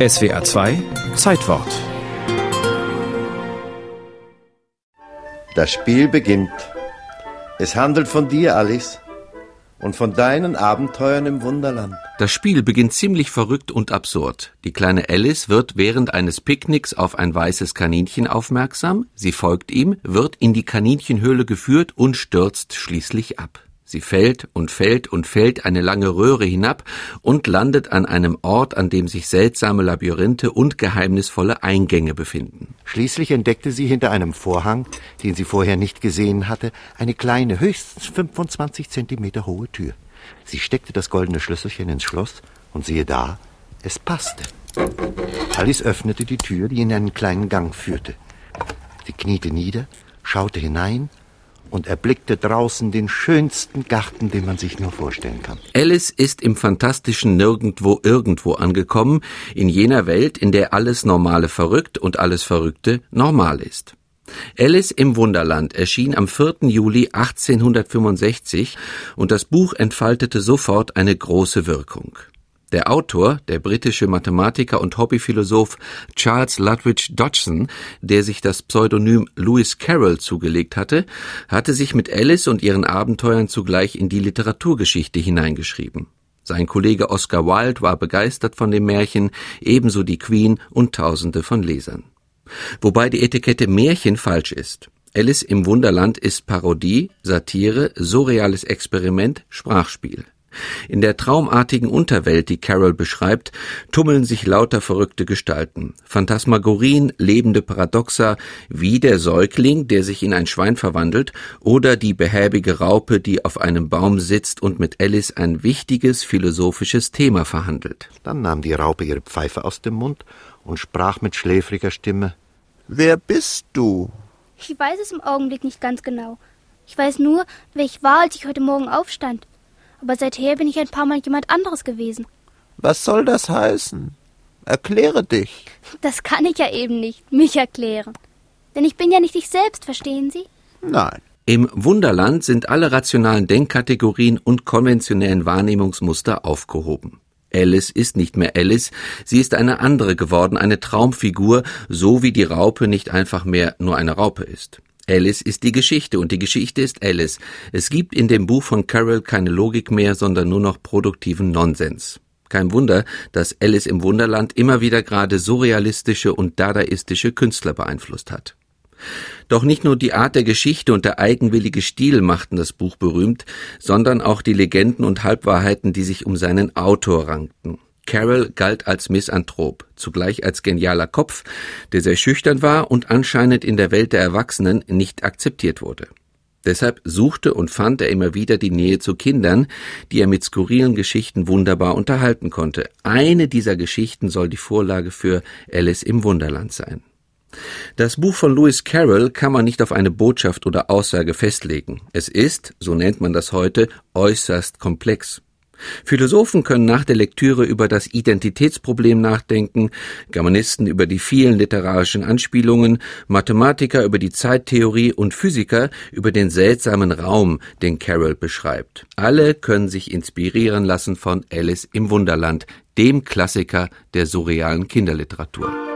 SWA 2 Zeitwort Das Spiel beginnt. Es handelt von dir, Alice, und von deinen Abenteuern im Wunderland. Das Spiel beginnt ziemlich verrückt und absurd. Die kleine Alice wird während eines Picknicks auf ein weißes Kaninchen aufmerksam, sie folgt ihm, wird in die Kaninchenhöhle geführt und stürzt schließlich ab. Sie fällt und fällt und fällt eine lange Röhre hinab und landet an einem Ort, an dem sich seltsame Labyrinthe und geheimnisvolle Eingänge befinden. Schließlich entdeckte sie hinter einem Vorhang, den sie vorher nicht gesehen hatte, eine kleine, höchstens 25 Zentimeter hohe Tür. Sie steckte das goldene Schlüsselchen ins Schloss und siehe da, es passte. Alice öffnete die Tür, die in einen kleinen Gang führte. Sie kniete nieder, schaute hinein und erblickte draußen den schönsten Garten, den man sich nur vorstellen kann. Alice ist im fantastischen Nirgendwo irgendwo angekommen, in jener Welt, in der alles Normale verrückt und alles Verrückte normal ist. Alice im Wunderland erschien am 4. Juli 1865 und das Buch entfaltete sofort eine große Wirkung. Der Autor, der britische Mathematiker und Hobbyphilosoph Charles Lutwidge Dodgson, der sich das Pseudonym Lewis Carroll zugelegt hatte, hatte sich mit Alice und ihren Abenteuern zugleich in die Literaturgeschichte hineingeschrieben. Sein Kollege Oscar Wilde war begeistert von dem Märchen, ebenso die Queen und Tausende von Lesern. Wobei die Etikette Märchen falsch ist. Alice im Wunderland ist Parodie, Satire, surreales Experiment, Sprachspiel. In der traumartigen Unterwelt, die Carol beschreibt, tummeln sich lauter verrückte Gestalten. Phantasmagorien, lebende Paradoxa, wie der Säugling, der sich in ein Schwein verwandelt, oder die behäbige Raupe, die auf einem Baum sitzt und mit Alice ein wichtiges philosophisches Thema verhandelt. Dann nahm die Raupe ihre Pfeife aus dem Mund und sprach mit schläfriger Stimme Wer bist du? Ich weiß es im Augenblick nicht ganz genau. Ich weiß nur, wer ich war, als ich heute Morgen aufstand aber seither bin ich ein paar Mal jemand anderes gewesen. Was soll das heißen? Erkläre dich. Das kann ich ja eben nicht, mich erklären. Denn ich bin ja nicht ich selbst, verstehen Sie? Nein. Im Wunderland sind alle rationalen Denkkategorien und konventionellen Wahrnehmungsmuster aufgehoben. Alice ist nicht mehr Alice, sie ist eine andere geworden, eine Traumfigur, so wie die Raupe nicht einfach mehr nur eine Raupe ist. Alice ist die Geschichte und die Geschichte ist Alice. Es gibt in dem Buch von Carroll keine Logik mehr, sondern nur noch produktiven Nonsens. Kein Wunder, dass Alice im Wunderland immer wieder gerade surrealistische und dadaistische Künstler beeinflusst hat. Doch nicht nur die Art der Geschichte und der eigenwillige Stil machten das Buch berühmt, sondern auch die Legenden und Halbwahrheiten, die sich um seinen Autor rankten. Carroll galt als Misanthrop, zugleich als genialer Kopf, der sehr schüchtern war und anscheinend in der Welt der Erwachsenen nicht akzeptiert wurde. Deshalb suchte und fand er immer wieder die Nähe zu Kindern, die er mit skurrilen Geschichten wunderbar unterhalten konnte. Eine dieser Geschichten soll die Vorlage für Alice im Wunderland sein. Das Buch von Lewis Carroll kann man nicht auf eine Botschaft oder Aussage festlegen. Es ist, so nennt man das heute, äußerst komplex. Philosophen können nach der Lektüre über das Identitätsproblem nachdenken, Germanisten über die vielen literarischen Anspielungen, Mathematiker über die Zeittheorie und Physiker über den seltsamen Raum, den Carroll beschreibt. Alle können sich inspirieren lassen von Alice im Wunderland, dem Klassiker der surrealen Kinderliteratur.